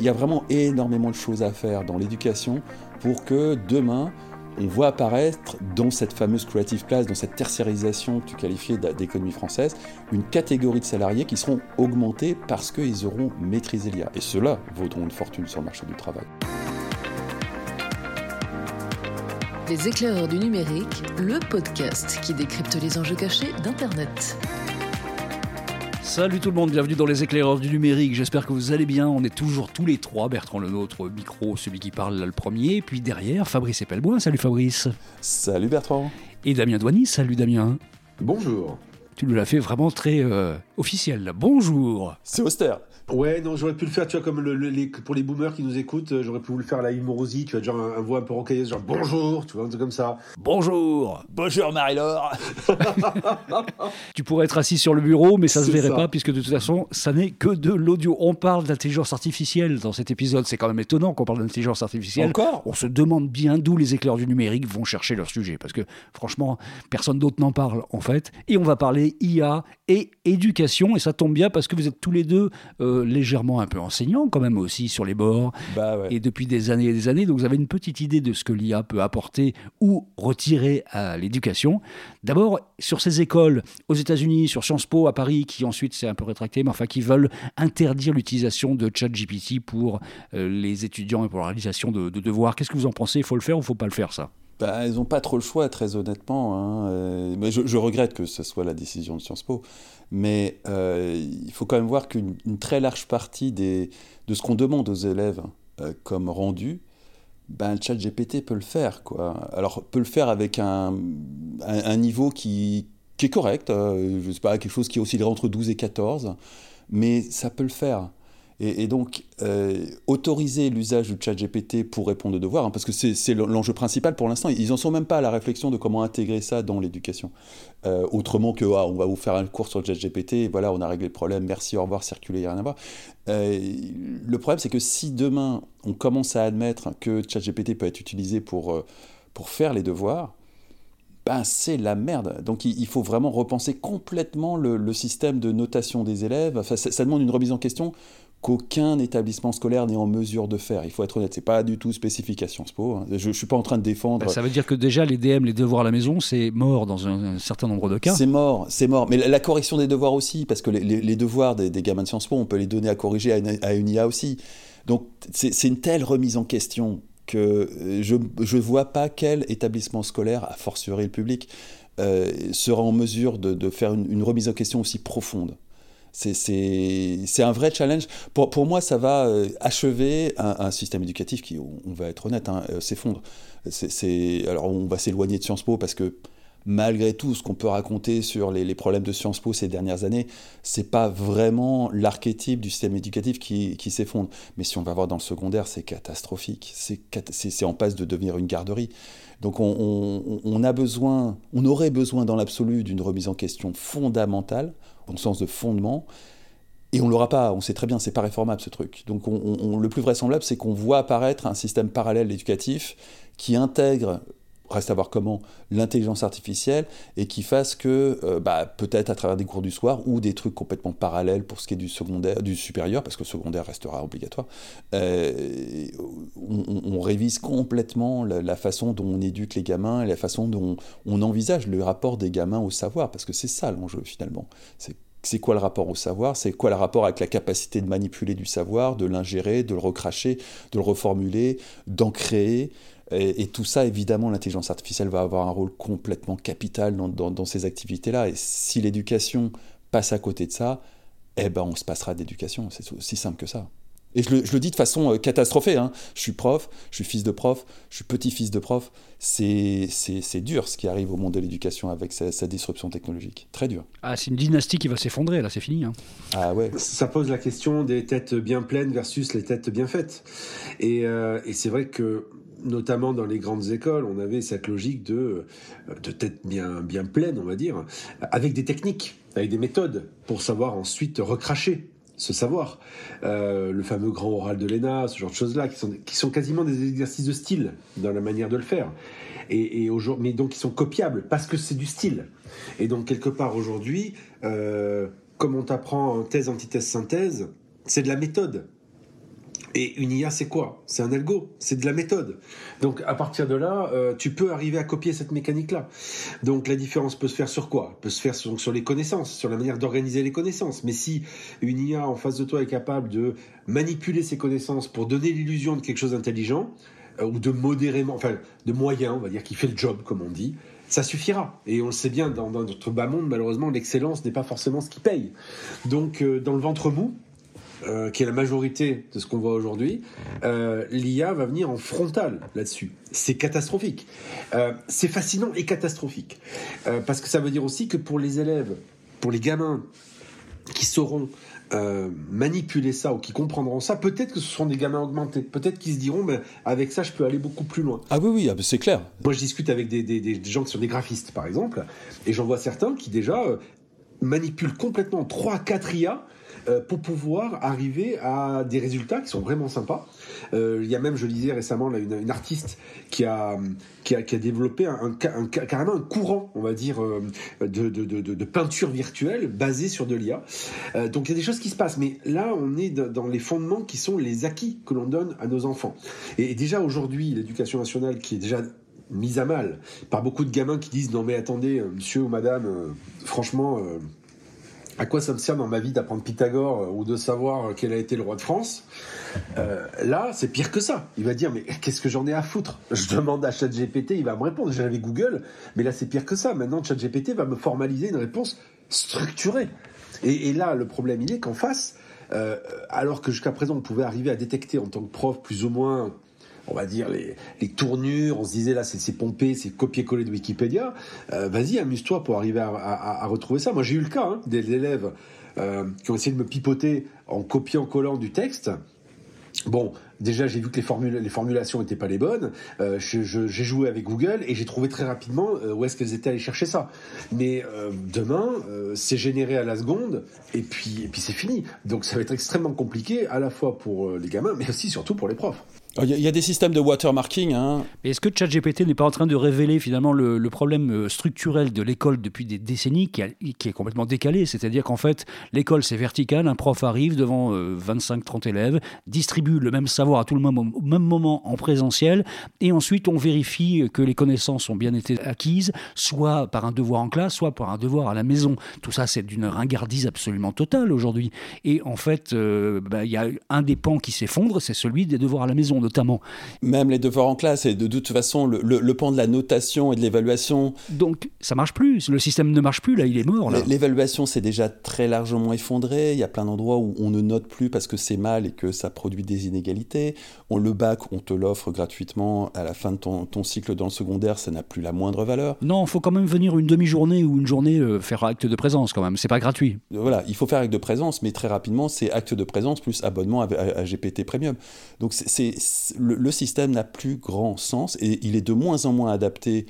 Il y a vraiment énormément de choses à faire dans l'éducation pour que demain, on voit apparaître dans cette fameuse creative class, dans cette tertiarisation que tu qualifiais d'économie française, une catégorie de salariés qui seront augmentés parce qu'ils auront maîtrisé l'IA. Et ceux-là vaudront une fortune sur le marché du travail. Les éclaireurs du numérique, le podcast qui décrypte les enjeux cachés d'Internet. Salut tout le monde, bienvenue dans les éclaireurs du numérique. J'espère que vous allez bien. On est toujours tous les trois. Bertrand le nôtre, micro, celui qui parle le premier. Puis derrière, Fabrice Epelbois. Salut Fabrice. Salut Bertrand. Et Damien Douany. Salut Damien. Bonjour. Tu nous l'as fait vraiment très euh, officiel. Bonjour. C'est austère. Ouais, non, j'aurais pu le faire, tu vois, comme le, pour les boomers qui nous écoutent, euh, j'aurais pu le faire à la humorosie, tu vois, genre un, voix un peu rocailleuse, genre bonjour, tu vois, un truc comme ça. Bonjour Bonjour Marie-Laure Tu pourrais être assis sur le bureau, mais ça se verrait pas, puisque de toute façon, ça n'est que de l'audio. On parle d'intelligence artificielle dans cet épisode, c'est quand même étonnant qu'on parle d'intelligence artificielle. Encore? On se demande bien d'où les éclairs du numérique vont chercher leur sujet, parce que franchement, personne d'autre n'en parle, en fait. Et on va parler IA et éducation, et ça tombe bien parce que vous êtes tous les deux... Euh, légèrement un peu enseignant quand même aussi sur les bords. Bah et depuis des années et des années, donc vous avez une petite idée de ce que l'IA peut apporter ou retirer à l'éducation. D'abord, sur ces écoles aux États-Unis, sur Sciences Po à Paris, qui ensuite s'est un peu rétracté, mais enfin qui veulent interdire l'utilisation de ChatGPT pour euh, les étudiants et pour la réalisation de, de devoirs. Qu'est-ce que vous en pensez? Il faut le faire ou il ne faut pas le faire ça? Bah, ils n'ont pas trop le choix, très honnêtement. Hein. Euh, mais je, regrette que ce soit la décision de Sciences Po. Mais euh, il faut quand même voir qu'une très large partie des, de ce qu'on demande aux élèves euh, comme rendu, ben, le chat GPT peut le faire. Quoi. Alors, peut le faire avec un, un, niveau qui, qui, est correct, je ne sais pas, quelque chose qui oscillerait entre 12 et 14, mais ça peut le faire. Et, donc, euh, autoriser l'usage du chat GPT pour répondre aux devoirs, hein, parce que c'est l'enjeu principal pour l'instant, ils n'en sont même pas à la réflexion de comment intégrer ça dans l'éducation. Euh, autrement que, ah, on va vous faire un cours sur le chat GPT, voilà, on a réglé le problème, merci, au revoir, circuler, il n'y a rien à voir. Euh, le problème, c'est que si demain, on commence à admettre que chat GPT peut être utilisé pour, pour faire les devoirs, ben, c'est la merde. Donc il, faut vraiment repenser complètement le, système de notation des élèves. ça, demande une remise en question qu'aucun établissement scolaire n'est en mesure de faire. Il faut être honnête, c'est pas du tout spécifique à Sciences Po. Hein. Je, ne suis pas en train de défendre. Bah, ça veut dire que déjà les DM, les devoirs à la maison, c'est mort dans un, certain nombre de cas. C'est mort, c'est mort. Mais la, correction des devoirs aussi, parce que les, devoirs des, gamins de Sciences Po, on peut les donner à corriger à une, IA aussi. Donc c'est une telle remise en question que euh, je ne vois pas quel établissement scolaire, a fortiori le public, euh, sera en mesure de, faire une remise en question aussi profonde. C'est un vrai challenge. Pour, moi, ça va euh, achever un, système éducatif qui, on va être honnête, hein, euh, s'effondre. Alors, on va s'éloigner de Sciences Po parce que malgré tout ce qu'on peut raconter sur les, problèmes de Sciences Po ces dernières années, c'est pas vraiment l'archétype du système éducatif qui, s'effondre. Mais si on va voir dans le secondaire, c'est catastrophique. C'est en passe de devenir une garderie. Donc on, on a besoin, on aurait besoin dans l'absolu d'une remise en question fondamentale au sens de fondement. Et on l'aura pas, on sait très bien, c'est pas réformable ce truc. Donc le plus vraisemblable, c'est qu'on voit apparaître un système parallèle éducatif qui intègre, reste à voir comment, l'intelligence artificielle et qui fasse que, euh, bah, peut-être à travers des cours du soir ou des trucs complètement parallèles pour ce qui est du secondaire, du supérieur, parce que le secondaire restera obligatoire, euh, on, révise complètement la, façon dont on éduque les gamins et la façon dont on envisage le rapport des gamins au savoir, parce que c'est ça l'enjeu finalement. C'est quoi le rapport au savoir? C'est quoi le rapport avec la capacité de manipuler du savoir, de l'ingérer, de le recracher, de le reformuler, d'en créer et, tout ça, évidemment, l'intelligence artificielle va avoir un rôle complètement capital dans, ces activités-là. Et si l'éducation passe à côté de ça, eh ben, on se passera d'éducation. C'est aussi simple que ça. Et je le, dis de façon euh, catastrophée. Hein. Je suis prof, je suis fils de prof, je suis petit-fils de prof. C'est dur ce qui arrive au monde de l'éducation avec sa, disruption technologique. Très dur. Ah, c'est une dynastie qui va s'effondrer, là, c'est fini. Hein. Ah ouais. Ça pose la question des têtes bien pleines versus les têtes bien faites. Et, euh, et c'est vrai que notamment dans les grandes écoles, on avait cette logique de, de tête bien, bien pleine, on va dire, avec des techniques, avec des méthodes pour savoir ensuite recracher ce savoir. Euh, le fameux grand oral de l'ENA, ce genre de choses-là, qui sont, qui sont quasiment des exercices de style dans la manière de le faire. Et, et mais donc qui sont copiables parce que c'est du style. Et donc quelque part aujourd'hui, euh, comme on t'apprend en thèse, antithèse, synthèse, c'est de la méthode. Et une IA, c'est quoi? C'est un algo, c'est de la méthode. Donc à partir de là, euh, tu peux arriver à copier cette mécanique-là. Donc la différence peut se faire sur quoi? Peut se faire sur, sur les connaissances, sur la manière d'organiser les connaissances. Mais si une IA en face de toi est capable de manipuler ses connaissances pour donner l'illusion de quelque chose d'intelligent, euh, ou de modérément, enfin de moyen, on va dire, qui fait le job, comme on dit, ça suffira. Et on le sait bien, dans, notre bas monde, malheureusement, l'excellence n'est pas forcément ce qui paye. Donc, euh, dans le ventre mou, euh, qui est la majorité de ce qu'on voit aujourd'hui, euh, l'IA va venir en frontal là-dessus. C'est catastrophique. c'est fascinant et catastrophique. parce que ça veut dire aussi que pour les élèves, pour les gamins qui sauront euh, manipuler ça ou qui comprendront ça, peut-être que ce seront des gamins augmentés. Peut-être qu'ils se diront, mais avec ça, je peux aller beaucoup plus loin. Ah oui, oui, ah, c'est clair. Moi, je discute avec des, des, des, gens qui sont des graphistes, par exemple, et j'en vois certains qui déjà euh, manipulent complètement 3-4 IA euh, pour pouvoir arriver à des résultats qui sont vraiment sympas. Euh, il y a même, je lisais récemment, une, artiste qui a, qui a, développé un, carrément un courant, on va dire, euh, de, de, de, peinture virtuelle basée sur de l'IA. donc il y a des choses qui se passent, mais là, on est dans les fondements qui sont les acquis que l'on donne à nos enfants. Et déjà aujourd'hui, l'éducation nationale qui est déjà mise à mal par beaucoup de gamins qui disent non mais attendez monsieur ou madame franchement à quoi ça me sert dans ma vie d'apprendre Pythagore euh, ou de savoir euh, quel a été le roi de France? Euh, Là, c'est pire que ça. Il va dire mais qu'est-ce que j'en ai à foutre? Je demande à ChatGPT, il va me répondre. J'avais Google, mais là c'est pire que ça. Maintenant, ChatGPT va me formaliser une réponse structurée. Et, là, le problème, il est qu'en face, alors que jusqu'à présent on pouvait arriver à détecter en tant que prof plus ou moins on va dire, les, tournures. On se disait là, c'est pompé, c'est copier-coller de Wikipédia. Euh, vas-y, amuse-toi pour arriver à, retrouver ça. Moi, j'ai eu le cas hein, des élèves euh, qui ont essayé de me pipoter en copiant-collant du texte. Bon, déjà j'ai vu que les, les formulations n'étaient pas les bonnes. Euh, j'ai joué avec Google et j'ai trouvé très rapidement où est-ce qu'elles étaient allées chercher ça. Mais demain, c'est généré à la seconde et puis, et puis c'est fini. Donc ça va être extrêmement compliqué à la fois pour les gamins, mais aussi surtout pour les profs. Il y, a des systèmes de watermarking. Hein. Est-ce que ChatGPT n'est pas en train de révéler finalement le, problème euh, structurel de l'école depuis des décennies qui, est complètement décalé? C'est-à-dire qu'en fait, l'école c'est vertical, un prof arrive devant 25-30 euh, élèves, distribue le même savoir à tout le monde au même moment en présentiel, et ensuite on vérifie que les connaissances ont bien été acquises, soit par un devoir en classe, soit par un devoir à la maison. Tout ça c'est d'une ringardise absolument totale aujourd'hui. Et en fait, euh, bah, il y a un des pans qui s'effondre, c'est celui des devoirs à la maison notamment. Même les devoirs en classe, et de toute façon, le, le, pan de la notation et de l'évaluation. Donc, ça marche plus. Le système ne marche plus, là, il est mort. L'évaluation, c'est déjà très largement effondré. Il y a plein d'endroits où on ne note plus parce que c'est mal et que ça produit des inégalités. On le bac, on te l'offre gratuitement à la fin de ton, ton, cycle dans le secondaire, ça n'a plus la moindre valeur. Non, il faut quand même venir une demi-journée ou une journée euh, faire acte de présence quand même. C'est pas gratuit. Voilà, il faut faire acte de présence, mais très rapidement, c'est acte de présence plus abonnement à, à GPT Premium. Donc, c'est le, système n'a plus grand sens et il est de moins en moins adapté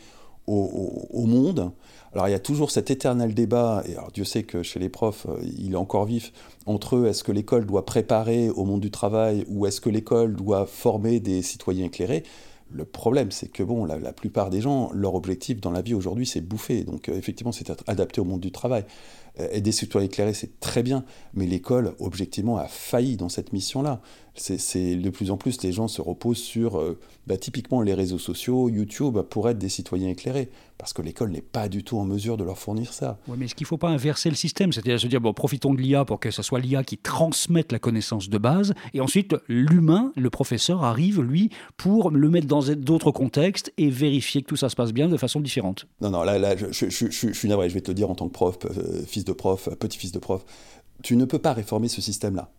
au, monde. Alors il y a toujours cet éternel débat, et Dieu sait que chez les profs, euh, il est encore vif, entre eux, est-ce que l'école doit préparer au monde du travail ou est-ce que l'école doit former des citoyens éclairés? Le problème, c'est que bon, la, plupart des gens, leur objectif dans la vie aujourd'hui, c'est bouffer. Donc, euh, effectivement, c'est adapté au monde du travail. Euh, aider citoyens éclairés, c'est très bien. Mais l'école, objectivement, a failli dans cette mission-là c'est de plus en plus les gens se reposent sur euh, bah, typiquement les réseaux sociaux, YouTube, pour être des citoyens éclairés, parce que l'école n'est pas du tout en mesure de leur fournir ça. Oui, mais est-ce qu'il ne faut pas inverser le système? C'est-à-dire se dire, bon, profitons de l'IA pour que ce soit l'IA qui transmette la connaissance de base, et ensuite l'humain, le professeur, arrive, lui, pour le mettre dans d'autres contextes et vérifier que tout ça se passe bien de façon différente. Non, non, là, là je, suis navré, je vais te le dire en tant que prof, euh, fils de prof, petit-fils de prof, tu ne peux pas réformer ce système-là.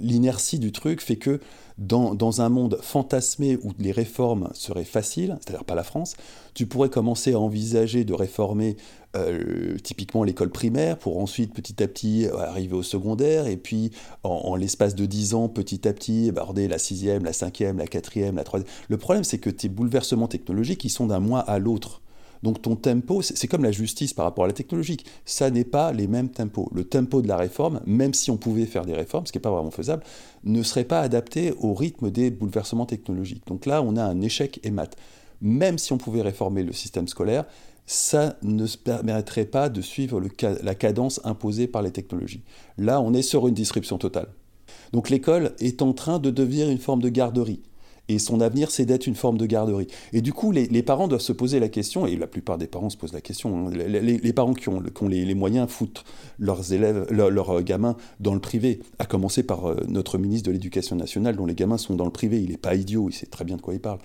L'inertie du truc fait que dans, un monde fantasmé où les réformes seraient faciles, c'est-à-dire pas la France, tu pourrais commencer à envisager de réformer euh, typiquement l'école primaire pour ensuite petit à petit arriver au secondaire et puis en, l'espace de 10 ans petit à petit aborder la sixième, la cinquième, la quatrième, la troisième. Le problème c'est que tes bouleversements technologiques ils sont d'un mois à l'autre. Donc ton tempo, c'est comme la justice par rapport à la technologie. Ça n'est pas les mêmes tempos. Le tempo de la réforme, même si on pouvait faire des réformes, ce qui n'est pas vraiment faisable, ne serait pas adapté au rythme des bouleversements technologiques. Donc là, on a un échec et mat. Même si on pouvait réformer le système scolaire, ça ne permettrait pas de suivre la cadence imposée par les technologies. Là, on est sur une disruption totale. Donc l'école est en train de devenir une forme de garderie. Et son avenir, c'est d'être une forme de garderie. Et du coup, les, parents doivent se poser la question, et la plupart des parents se posent la question, hein, les, parents qui ont, les, moyens foutent leurs élèves, euh, gamins dans le privé, à commencer par euh, notre ministre de l'Éducation nationale, dont les gamins sont dans le privé. Il n'est pas idiot, il sait très bien de quoi il parle.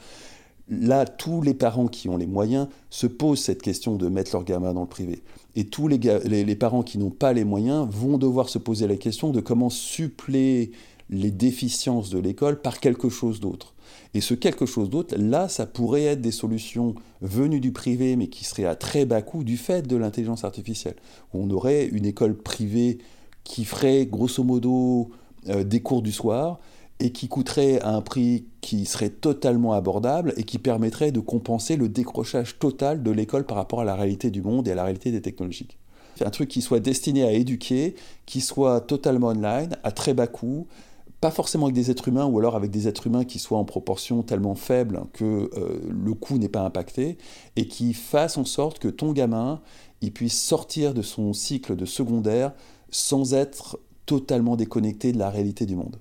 Là, tous les parents qui ont les moyens se posent cette question de mettre leurs gamins dans le privé. Et tous les parents qui n'ont pas les moyens vont devoir se poser la question de comment suppléer les déficiences de l'école par quelque chose d'autre. Et ce quelque chose d'autre, là, ça pourrait être des solutions venues du privé, mais qui seraient à très bas coût du fait de l'intelligence artificielle. On aurait une école privée qui ferait grosso modo euh, des cours du soir et qui coûterait à un prix qui serait totalement abordable et qui permettrait de compenser le décrochage total de l'école par rapport à la réalité du monde et à la réalité des technologies. Un truc qui soit destiné à éduquer, qui soit totalement online, à très bas coût, pas forcément avec des êtres humains ou alors avec des êtres humains qui soient en proportion tellement faible que euh, le coût n'est pas impacté et qui fasse en sorte que ton gamin il puisse sortir de son cycle de secondaire sans être totalement déconnecté de la réalité du monde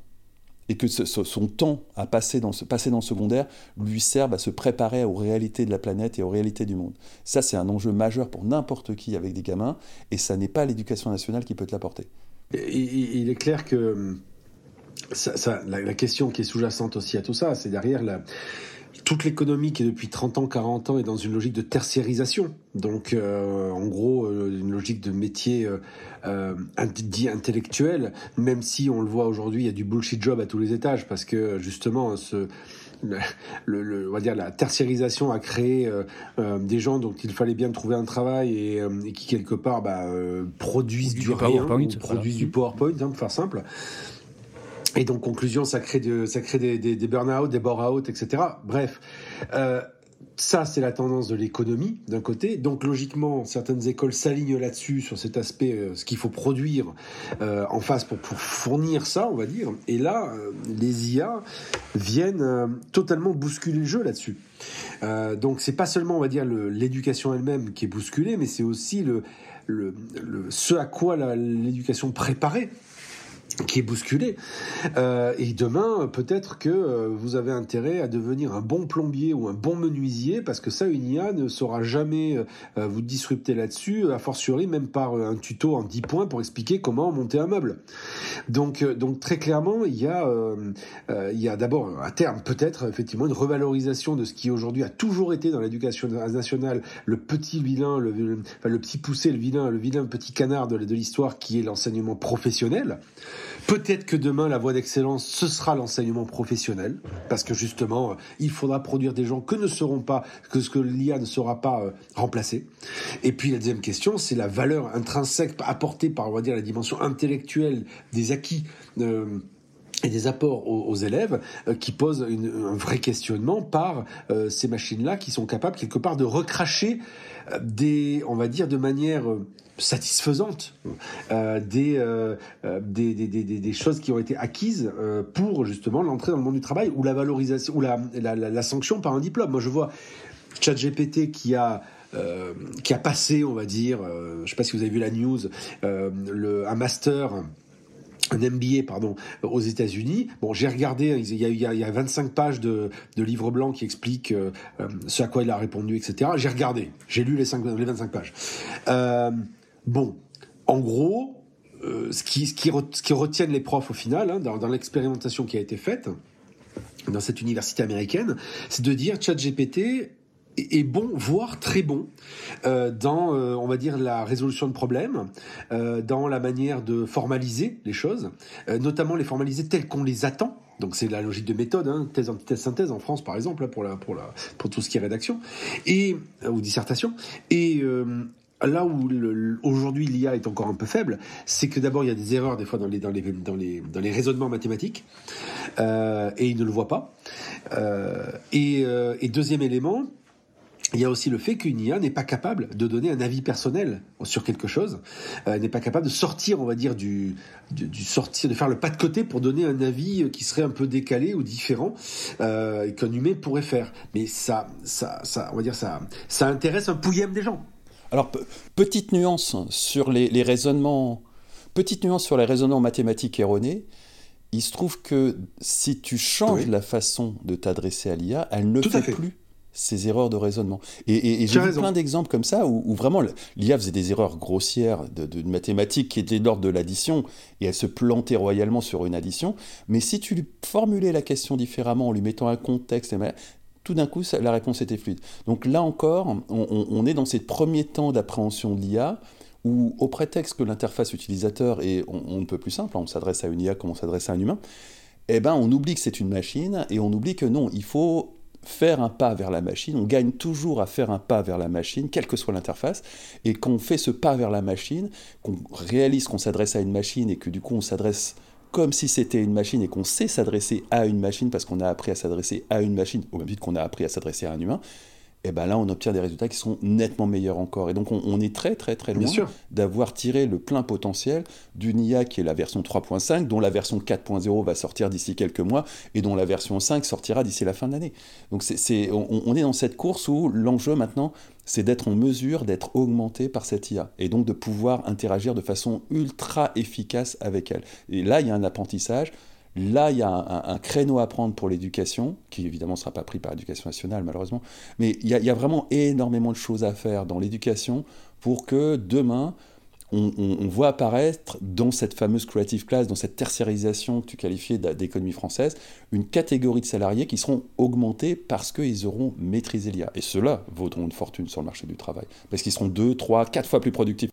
et que son temps à passer dans, ce, passer dans le secondaire lui serve à se préparer aux réalités de la planète et aux réalités du monde. Ça, c'est un enjeu majeur pour n'importe qui avec des gamins, et ça n'est pas l'éducation nationale qui peut te l'apporter. Il est clair que ça, la, question qui est sous-jacente aussi à tout ça, c'est derrière la, toute l'économie qui depuis 30 ans, 40 ans est dans une logique de tertiarisation. Donc, euh, en gros, euh, une logique de métier euh, euh, dit intellectuel, même si on le voit aujourd'hui, il y a du bullshit job à tous les étages, parce que justement, ce, le, on va dire la tertiarisation a créé des gens dont il fallait bien trouver un travail et, qui quelque part bah, produisent du, PowerPoint, produisent du PowerPoint, hein, pour faire simple. Et donc, conclusion, ça crée, des, des, des burn-out, des bore-out, etc. Bref, euh, ça, c'est la tendance de l'économie, d'un côté. Donc, logiquement, certaines écoles s'alignent là-dessus, sur cet aspect, euh, ce qu'il faut produire euh, en face pour, fournir ça, on va dire. Et là, les IA viennent totalement bousculer le jeu là-dessus. donc, c'est pas seulement, on va dire, l'éducation elle-même qui est bousculée, mais c'est aussi le, ce à quoi l'éducation préparait qui est bousculé. Euh, et demain, peut-être que euh, vous avez intérêt à devenir un bon plombier ou un bon menuisier, parce que ça, une IA ne saura jamais euh, vous disrupter là-dessus, a fortiori même par un tuto en 10 points pour expliquer comment monter un meuble. Donc, donc très clairement, il y a, il y a d'abord à terme peut-être effectivement une revalorisation de ce qui aujourd'hui a toujours été dans l'éducation nationale le petit vilain, le, le, petit poussé, le vilain, le vilain petit canard de l'histoire qui est l'enseignement professionnel. Peut-être que demain, la voie d'excellence, ce sera l'enseignement professionnel, parce que justement, il faudra produire des gens que ne seront pas, que ce que l'IA ne sera pas euh, remplacé. Et puis la deuxième question, c'est la valeur intrinsèque apportée par, on va dire, la dimension intellectuelle des acquis. Euh, et des apports aux, élèves euh, qui posent un vrai questionnement par ces machines-là qui sont capables quelque part de recracher des, on va dire, de manière satisfaisante euh, euh, euh, des, des, des, des, choses qui ont été acquises pour justement l'entrée dans le monde du travail ou la valorisation ou la, la, la, sanction par un diplôme. Moi je vois ChatGPT qui a qui a passé, on va dire, je ne sais pas si vous avez vu la news, le, un master un MBA pardon aux États-Unis. Bon, j'ai regardé, il y, a, il y a 25 pages de, de livres blancs qui expliquent ce à quoi il a répondu, etc. J'ai regardé, j'ai lu les, 5, les 25 pages. Euh, Bon, en gros, euh, ce, qui, retiennent les profs au final, hein, dans, l'expérimentation qui a été faite dans cette université américaine, c'est de dire ChatGPT est bon, voire très bon, euh, dans, euh, on va dire, la résolution de problèmes, dans la manière de formaliser les choses, notamment les formaliser telles qu'on les attend. Donc c'est la logique de méthode, hein, thèse, antithèse, synthèse en France par exemple pour la pour la pour tout ce qui est rédaction et ou dissertation et là où aujourd'hui l'IA est encore un peu faible, c'est que d'abord il y a des erreurs des fois dans les, dans les, dans les, dans les raisonnements mathématiques, euh, et il ne le voit pas. Euh, et, euh, et, deuxième élément, il y a aussi le fait qu'une IA n'est pas capable de donner un avis personnel sur quelque chose, euh, n'est pas capable de sortir, on va dire, du, du, du, sortir, de faire le pas de côté pour donner un avis qui serait un peu décalé ou différent euh, qu'un humain pourrait faire. Mais ça, ça, ça, on va dire ça, ça intéresse un pouillème des gens. Alors, petite nuance sur les, raisonnements, petite nuance sur les raisonnements mathématiques erronés. il se trouve que si tu changes la façon de t'adresser à l'IA, elle ne fait, plus ces erreurs de raisonnement. Et, j'ai vu plein d'exemples comme ça où, vraiment l'IA faisait des erreurs grossières de, de mathématiques qui étaient de l'ordre de l'addition et elle se plantait royalement sur une addition. Mais si tu lui formulais la question différemment en lui mettant un contexte, tout d'un coup, la réponse était fluide. Donc là encore, on, est dans ces premiers temps d'appréhension de l'IA où, au prétexte que l'interface utilisateur est on, ne peut plus simple, on s'adresse à une IA comme on s'adresse à un humain, eh ben, on oublie que c'est une machine et on oublie que non, il faut faire un pas vers la machine, on gagne toujours à faire un pas vers la machine, quelle que soit l'interface, et qu'on fait ce pas vers la machine, qu'on réalise qu'on s'adresse à une machine et que du coup on s'adresse comme si c'était une machine et qu'on sait s'adresser à une machine parce qu'on a appris à s'adresser à une machine au même titre qu'on a appris à s'adresser à un humain, et ben là on obtient des résultats qui sont nettement meilleurs encore. Et donc on, est très très très loin d'avoir tiré le plein potentiel d'une IA qui est la version 3.5, dont la version 4.0 va sortir d'ici quelques mois, et dont la version 5 sortira d'ici la fin de l'année. Donc c'est, on, est dans cette course où l'enjeu maintenant, c'est d'être en mesure d'être augmenté par cette IA, et donc de pouvoir interagir de façon ultra efficace avec elle. Et là, il y a un apprentissage Là, il y a un, créneau à prendre pour l'éducation, qui évidemment ne sera pas pris par l'éducation nationale, malheureusement. Mais il y, a, vraiment énormément de choses à faire dans l'éducation pour que demain, on, voit apparaître dans cette fameuse creative class, dans cette tertiarisation que tu qualifiais d'économie française, une catégorie de salariés qui seront augmentés parce qu'ils auront maîtrisé l'IA. Et ceux-là vaudront une fortune sur le marché du travail, parce qu'ils seront deux, trois, quatre fois plus productifs.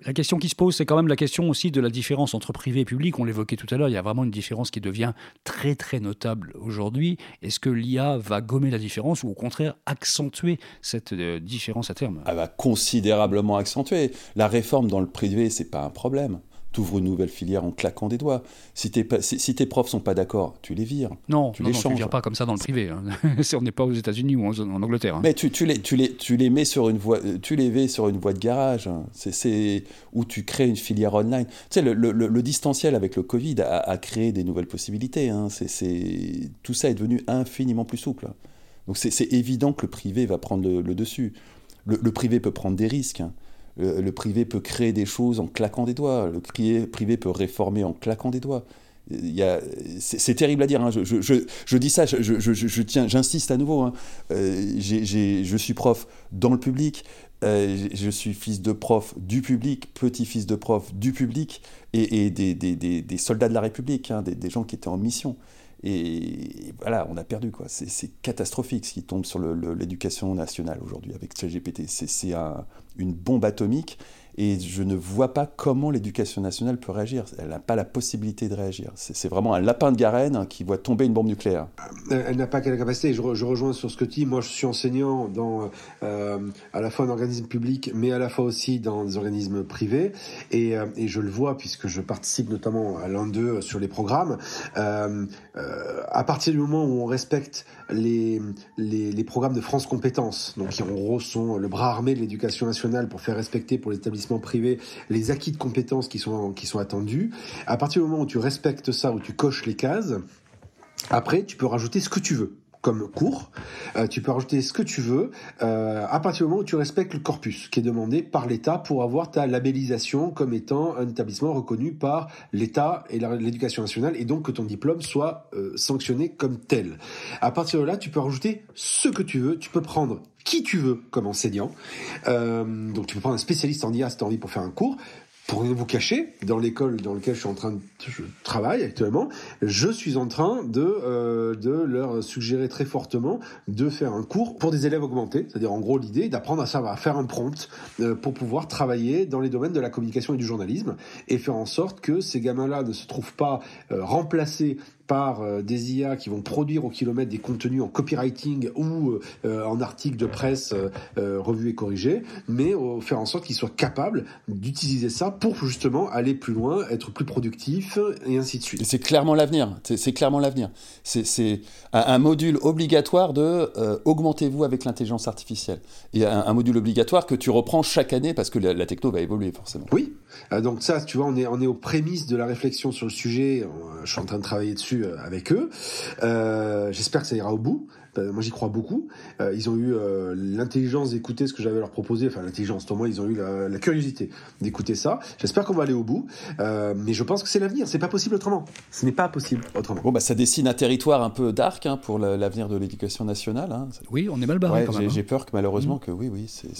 La question qui se pose, c'est quand même la question aussi de la différence entre privé et public. On l'évoquait tout à l'heure, il y a vraiment une différence qui devient très très notable aujourd'hui. Est-ce que l'IA va gommer la différence ou au contraire accentuer cette euh, différence à terme? Elle va considérablement accentuer. La réforme dans le privé, c'est pas un problème tu ouvres une nouvelle filière en claquant des doigts. Si, tes, si, tes profs sont pas d'accord, tu les vires. Non, tu les changes. tu vires pas comme ça dans le privé. Hein. si on n'est pas aux États-Unis ou en, Angleterre. Hein. Mais tu, tu, les, tu, les, tu les mets sur une voie, tu les mets sur une voie de garage. Hein. C'est où tu crées une filière online. Tu sais, le, le, le distanciel avec le Covid a, créé des nouvelles possibilités. C'est tout ça est devenu infiniment plus souple. Donc c'est évident que le privé va prendre le, dessus. Le, privé peut prendre des risques. Le, privé peut créer des choses en claquant des doigts. Le privé peut réformer en claquant des doigts. C'est terrible à dire. Hein. Je, dis ça, je, tiens, j'insiste à nouveau. Hein. Euh, je suis prof dans le public. Euh, je suis fils de prof du public, petit-fils de prof du public et, des, soldats de la République, hein, des, gens qui étaient en mission. Et voilà, on a perdu. quoi. C'est catastrophique ce qui tombe sur l'éducation nationale aujourd'hui avec ChatGPT. C'est une bombe atomique. Et je ne vois pas comment l'éducation nationale peut réagir. Elle n'a pas la possibilité de réagir. C'est vraiment un lapin de Garenne qui voit tomber une bombe nucléaire. Euh, elle n'a pas la capacité. Je, rejoins sur ce que tu dis. Moi, je suis enseignant dans euh, à la fois un organisme public, mais à la fois aussi dans des organismes privés. Et, euh, et je le vois puisque je participe notamment à l'un d'eux sur les programmes. À partir du moment où on respecte les, les, les, programmes de France Compétences, donc qui en gros sont le bras armé de l'éducation nationale pour faire respecter pour les établissements privés les acquis de compétences qui sont, qui sont attendus. À partir du moment où tu respectes ça, où tu coches les cases, après, tu peux rajouter ce que tu veux comme cours. Euh, tu peux rajouter ce que tu veux euh, à partir du moment où tu respectes le corpus qui est demandé par l'État pour avoir ta labellisation comme étant un établissement reconnu par l'État et l'éducation nationale et donc que ton diplôme soit euh, sanctionné comme tel. À partir de là, tu peux rajouter ce que tu veux. Tu peux prendre qui tu veux comme enseignant. donc tu peux prendre un spécialiste en IA si tu as envie pour faire un cours pour rien vous cacher, dans l'école dans laquelle je suis en train de je travaille actuellement, je suis en train de euh, leur suggérer très fortement de faire un cours pour des élèves augmentés, c'est-à-dire en gros l'idée d'apprendre à savoir faire un prompt euh, pour pouvoir travailler dans les domaines de la communication et du journalisme et faire en sorte que ces gamins-là ne se trouvent pas euh, remplacés par des IA qui vont produire au kilomètre des contenus en copywriting ou en articles de presse revus et corrigés, mais faire en sorte qu'ils soient capables d'utiliser ça pour justement aller plus loin, être plus productifs et ainsi de suite. C'est clairement l'avenir. C'est clairement l'avenir. C'est un, module obligatoire de augmentez-vous avec l'intelligence artificielle. Et un, un, module obligatoire que tu reprends chaque année parce que la, techno va évoluer forcément. Oui, Euh, donc ça, tu vois, on est, on est aux prémices de la réflexion sur le sujet. Je suis en train de travailler dessus euh, avec eux. Euh, J'espère que ça ira au bout. Euh, moi, j'y crois beaucoup. Euh, ils ont eu euh, l'intelligence d'écouter ce que j'avais à leur proposer. Enfin, l'intelligence, au moins, ils ont eu la, la curiosité d'écouter ça. J'espère qu'on va aller au bout. mais je pense que c'est l'avenir. C'est pas possible autrement. Ce n'est pas possible autrement. Bon, bah, ça dessine un territoire un peu dark hein, pour l'avenir de l'éducation nationale. Hein. Oui, on est mal barré ouais, quand même. J'ai hein. peur que malheureusement, mmh. que oui, oui, c'est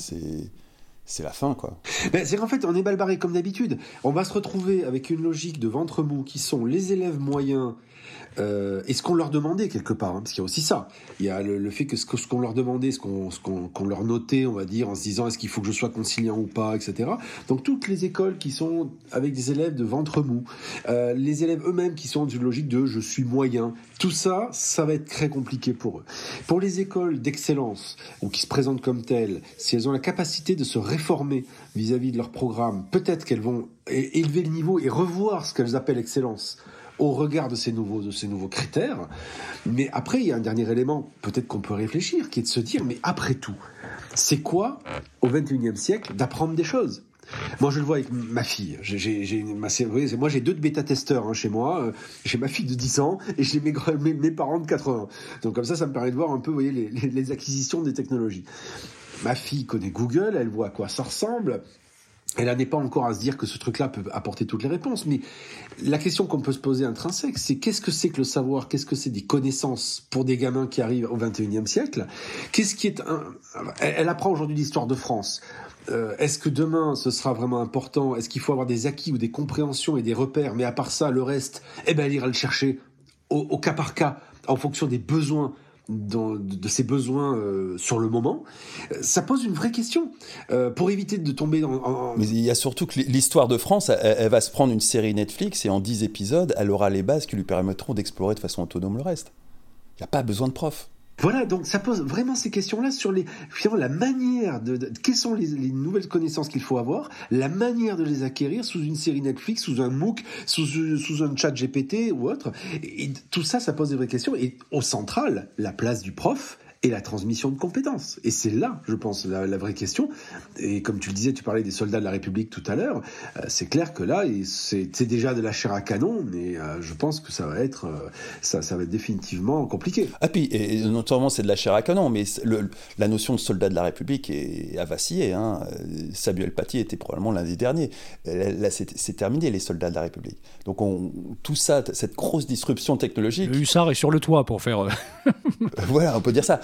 c'est la fin, quoi. Ben, c'est qu'en fait, on est mal barré comme d'habitude. On va se retrouver avec une logique de ventre mou qui sont les élèves moyens euh, et ce qu'on leur demandait quelque part, hein, parce qu'il y a aussi ça. Il y a le, fait que ce, qu'on leur demandait, ce qu'on leur notait, on va dire, en se disant est-ce qu'il faut que je sois conciliant ou pas, etc. Donc toutes les écoles qui sont avec des élèves de ventre mou, euh, les élèves eux-mêmes qui sont dans une logique de je suis moyen, tout ça, ça va être très compliqué pour eux. Pour les écoles d'excellence ou qui se présentent comme telles, si elles ont la capacité de se réformer vis-à-vis -vis de leur programme, peut-être qu'elles vont élever le niveau et revoir ce qu'elles appellent excellence au regard de ces nouveaux, de ces nouveaux critères. Mais après, il y a un dernier élément, peut-être qu'on peut réfléchir, qui est de se dire, mais après tout, c'est quoi, au XXIe siècle, d'apprendre des choses? Moi, je le vois avec ma fille. J'ai, ma, moi, j'ai deux bêta-testeurs hein, chez moi. J'ai ma fille de 10 ans et j'ai mes, parents de 80. Donc, comme ça, ça me permet de voir un peu, voyez, les, les acquisitions des technologies. Ma fille connaît Google, elle voit à quoi ça ressemble. Elle n'en est pas encore à se dire que ce truc-là peut apporter toutes les réponses, mais la question qu'on peut se poser intrinsèque, c'est qu'est-ce que c'est que le savoir, qu'est-ce que c'est des connaissances pour des gamins qui arrivent au XXIe siècle? Qu'est-ce qui est un... Elle apprend aujourd'hui l'histoire de France. Euh, Est-ce que demain ce sera vraiment important? Est-ce qu'il faut avoir des acquis ou des compréhensions et des repères? Mais à part ça, le reste, eh ben, elle ira le chercher au cas par cas, en fonction des besoins de ses besoins euh, sur le moment, ça pose une vraie question. Euh, pour éviter de tomber dans... Mais il y a surtout que l'histoire de France, elle, elle, va se prendre une série Netflix et en 10 épisodes, elle aura les bases qui lui permettront d'explorer de façon autonome le reste. Il n'y a pas besoin de prof. Voilà, donc ça pose vraiment ces questions-là sur les, finalement, la manière de, de quelles sont les, les nouvelles connaissances qu'il faut avoir, la manière de les acquérir sous une série Netflix, sous un MOOC, sous, sous un chat GPT ou autre. Et tout ça, ça pose des vraies questions. Et au central, la place du prof et la transmission de compétences. Et c'est là, je pense, la, la, vraie question. Et comme tu le disais, tu parlais des soldats de la République tout à l'heure, euh, c'est clair que là, c'est déjà de la chair à canon, mais euh, je pense que ça va être, euh, ça, ça va être définitivement compliqué. Ah puis, et, et notamment c'est de la chair à canon, mais le, la notion de soldat de la République est, a vacillé. Hein. Samuel Paty était probablement l'un des derniers. Là, c'est terminé, les soldats de la République. Donc on, tout ça, cette grosse disruption technologique... Le hussard est sur le toit pour faire... voilà, on peut dire ça.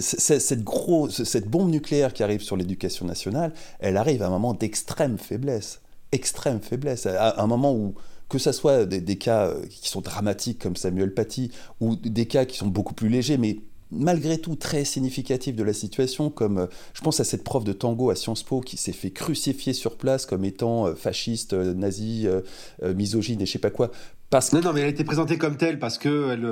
Cette, grosse, cette bombe nucléaire qui arrive sur l'éducation nationale, elle arrive à un moment d'extrême faiblesse. Extrême faiblesse. À un moment où, que ce soit des, cas qui sont dramatiques comme Samuel Paty, ou des cas qui sont beaucoup plus légers, mais malgré tout très significatifs de la situation, comme je pense à cette prof de tango à Sciences Po qui s'est fait crucifier sur place comme étant fasciste, nazi, misogyne et je sais pas quoi, parce que... Non, non, mais elle était présentée comme telle parce que elle,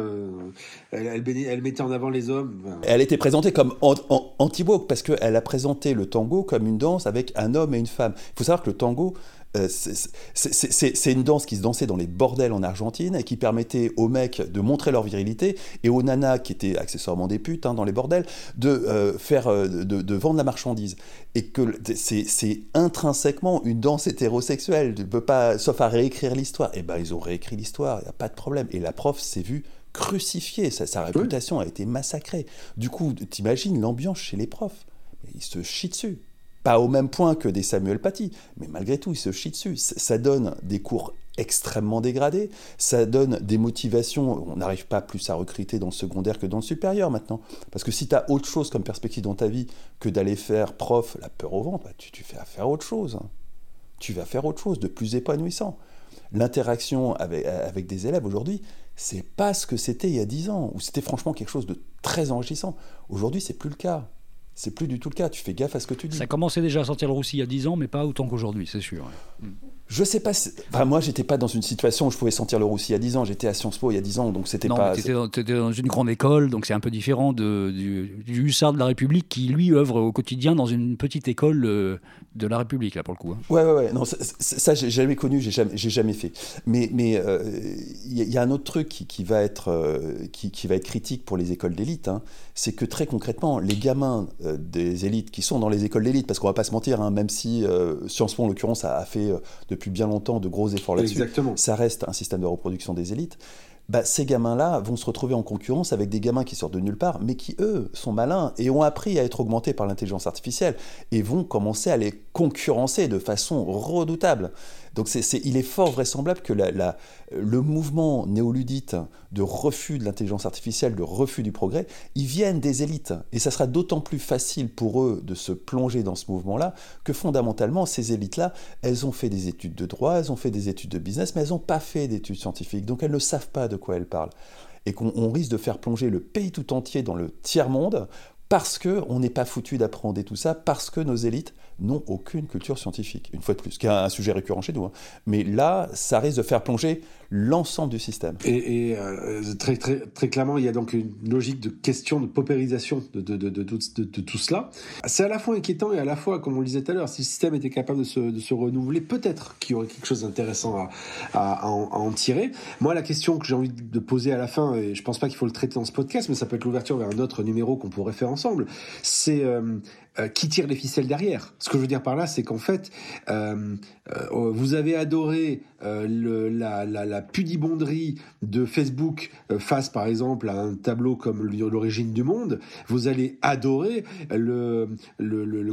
elle, elle, elle mettait en avant les hommes. Elle était présentée comme anti-woke parce qu'elle a présenté le tango comme une danse avec un homme et une femme. Il faut savoir que le tango, euh, c'est une danse qui se dansait dans les bordels en Argentine et qui permettait aux mecs de montrer leur virilité et aux nanas qui étaient accessoirement des putes hein, dans les bordels de euh, faire euh, de, de, vendre la marchandise. Et que c'est intrinsèquement une danse hétérosexuelle. Tu peux pas sauf à réécrire l'histoire. Et eh ben ils ont réécrit l'histoire il y a pas de problème. Et la prof s'est vue crucifiée. Sa, réputation a été massacrée. Du coup t'imagines l'ambiance chez les profs. Ils se chient dessus au même point que des Samuel Paty, mais malgré tout, ils se chient dessus. Ça donne des cours extrêmement dégradés, ça donne des motivations, on n'arrive pas plus à recruter dans le secondaire que dans le supérieur maintenant. Parce que si tu as autre chose comme perspective dans ta vie que d'aller faire prof, la peur au ventre, bah, tu, tu fais à faire autre chose. Tu vas faire autre chose de plus épanouissant. L'interaction avec, avec des élèves aujourd'hui, c'est pas ce que c'était il y a 10 ans, où c'était franchement quelque chose de très enrichissant. Aujourd'hui, c'est plus le cas. C'est plus du tout le cas. Tu fais gaffe à ce que tu dis. Ça commençait déjà à sortir le roussi il y a 10 ans, mais pas autant qu'aujourd'hui, c'est sûr. Je sais pas. Si... Enfin, moi, j'étais pas dans une situation où je pouvais sentir le roussi il y a 10 ans. J'étais à Sciences Po il y a 10 ans, donc c'était pas. Non, tu étais, dans une grande école, donc c'est un peu différent de, du, du, hussard de la République qui, lui, œuvre au quotidien dans une petite école euh, de la République, là, pour le coup. Hein. Ouais, ouais, ouais. Non, ça, ça j'ai jamais connu, j'ai jamais, jamais fait. Mais il mais, euh, y, y, a un autre truc qui, qui va, être, euh, qui, qui, va être critique pour les écoles d'élite, hein, c'est que très concrètement, les gamins euh, des élites qui sont dans les écoles d'élite, parce qu'on va pas se mentir, hein, même si euh, Sciences Po en l'occurrence a, fait depuis bien longtemps de gros efforts là-dessus, ça reste un système de reproduction des élites. Bah, ces gamins-là vont se retrouver en concurrence avec des gamins qui sortent de nulle part, mais qui, eux, sont malins et ont appris à être augmentés par l'intelligence artificielle et vont commencer à les concurrencer de façon redoutable. Donc il est fort vraisemblable que le mouvement néoludite de refus de l'intelligence artificielle, de refus du progrès, ils viennent des élites. Et ça sera d'autant plus facile pour eux de se plonger dans ce mouvement-là que fondamentalement, ces élites-là, elles ont fait des études de droit, elles ont fait des études de business, mais elles n'ont pas fait d'études scientifiques. Donc elles ne savent pas de quoi elles parlent et qu'on risque de faire plonger le pays tout entier dans le tiers-monde parce qu'on n'est pas foutu d'apprendre tout ça, parce que nos élites n'ont aucune culture scientifique, une fois de plus, qui est un sujet récurrent chez nous. Hein. Mais là, ça risque de faire plonger l'ensemble du système. Et, euh, très, très, très clairement, il y a donc une logique de question de paupérisation de, de, de, tout cela. C'est à la fois inquiétant et à la fois, comme on le disait tout à l'heure, si le système était capable de se, se renouveler, peut-être qu'il y aurait quelque chose d'intéressant à, à, en, tirer. Moi, la question que j'ai envie de poser à la fin, et je pense pas qu'il faut le traiter dans ce podcast, mais ça peut être l'ouverture vers un autre numéro qu'on pourrait faire ensemble, c'est euh, euh, qui tire les ficelles derrière. Ce que je veux dire par là, c'est qu'en fait, vous avez adoré la, pudibonderie de Facebook face, par exemple, à un tableau comme l'origine du monde. Vous allez adorer le,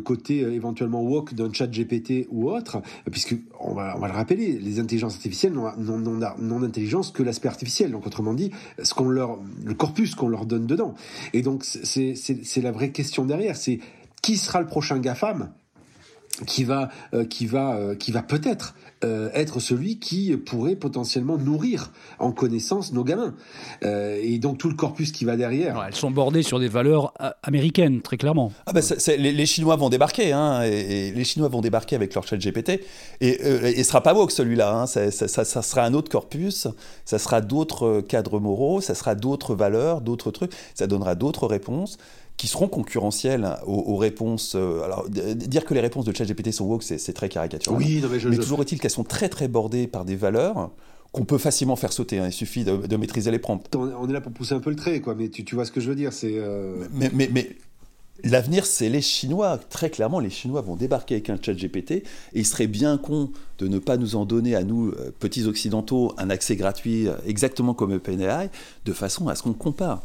côté éventuellement woke d'un chat GPT ou autre, puisque on va, le rappeler, les intelligences artificielles n'ont d'intelligence que l'aspect artificiel. Donc, autrement dit, ce qu'on leur, le corpus qu'on leur donne dedans. Et donc, c'est la vraie question derrière. C'est qui sera le prochain GAFAM qui va, euh, qui va, euh, qui va peut-être euh, être celui qui pourrait potentiellement nourrir en connaissance nos gamins. et donc tout le corpus qui va derrière. elles sont bordées sur des valeurs américaines, très clairement. Ah bah les, Chinois vont débarquer, hein, et, les Chinois vont débarquer avec leur chat GPT, et, et, ce sera pas woke celui-là, hein, ça, ça, sera un autre corpus, ça sera d'autres cadres moraux, ça sera d'autres valeurs, d'autres trucs, ça donnera d'autres réponses qui seront concurrentielles aux, réponses. Euh, alors, dire que les réponses de ChatGPT sont woke, c'est très caricatural. Oui, mais, toujours est-il qu'elles sont très très bordées par des valeurs qu'on peut facilement faire sauter. Hein. Il suffit de, maîtriser les prompts. On est là pour pousser un peu le trait, quoi. Mais tu, tu vois ce que je veux dire, c'est. Euh, mais, mais, mais L'avenir, c'est les Chinois. Très clairement, les Chinois vont débarquer avec un chat GPT et il serait bien con de ne pas nous en donner à nous, euh, petits occidentaux, un accès gratuit exactement comme OpenAI, de façon à ce qu'on compare.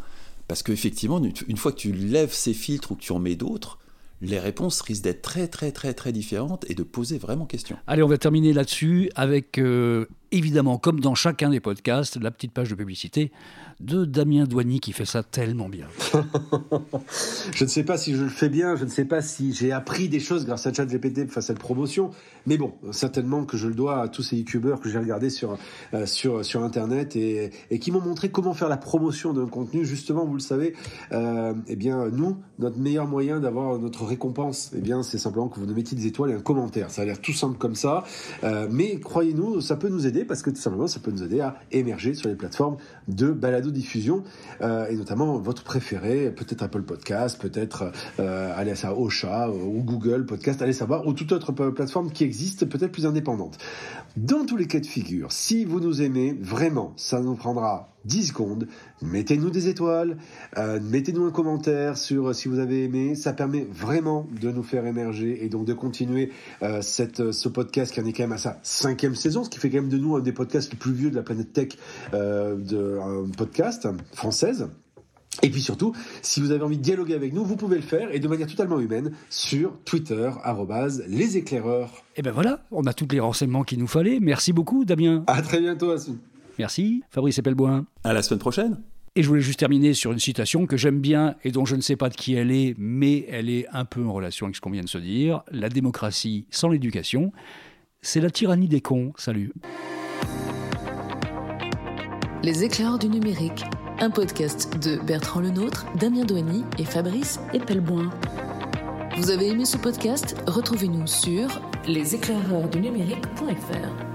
Parce qu'effectivement, une fois que tu lèves ces filtres ou que tu en mets d'autres, les réponses risquent d'être très très très très différentes et de poser vraiment question. Allez, on va terminer là-dessus avec euh, évidemment, comme dans chacun des podcasts, la petite page de publicité de Damien Douany qui fait ça tellement bien. je ne sais pas si je le fais bien, je ne sais pas si j'ai appris des choses grâce à ChatGPT face à cette promotion, mais bon, certainement que je le dois à tous ces youtubeurs que j'ai regardés sur, euh, sur, sur Internet et, qui m'ont montré comment faire la promotion d'un contenu. Justement, vous le savez, euh, eh bien, nous, notre meilleur moyen d'avoir notre récompense, eh bien, c'est simplement que vous nous mettiez des étoiles et un commentaire. Ça a l'air tout simple comme ça, euh, mais croyez-nous, ça peut nous aider parce que tout simplement ça peut nous aider à émerger sur les plateformes de balado-diffusion euh, et notamment votre préféré, peut-être Apple Podcast, peut-être euh, allez à Ocha ou Google Podcast, allez savoir, ou toute autre plateforme qui existe, peut-être plus indépendante. Dans tous les cas de figure, si vous nous aimez, vraiment, ça nous prendra 10 secondes, mettez-nous des étoiles, euh, mettez-nous un commentaire sur euh, si vous avez aimé, ça permet vraiment de nous faire émerger et donc de continuer euh, cette, ce podcast qui en est quand même à sa cinquième saison, ce qui fait quand même de nous un des podcasts les plus vieux de la planète tech de un podcast française. Et puis surtout, si vous avez envie de dialoguer avec nous, vous pouvez le faire et de manière totalement humaine sur Twitter, les éclaireurs. Et ben voilà, on a tous les renseignements qu'il nous fallait. Merci beaucoup, Damien. À très bientôt, Assou. Merci, Fabrice Epelboin. À la semaine prochaine. Et je voulais juste terminer sur une citation que j'aime bien et dont je ne sais pas de qui elle est, mais elle est un peu en relation avec ce qu'on vient de se dire. La démocratie sans l'éducation, c'est la tyrannie des cons. Salut. Les éclairs du numérique, un podcast de Bertrand Lenôtre, Damien Douany et Fabrice Epelboin. Vous avez aimé ce podcast? Retrouvez-nous sur leséclaireursdunumérique.fr.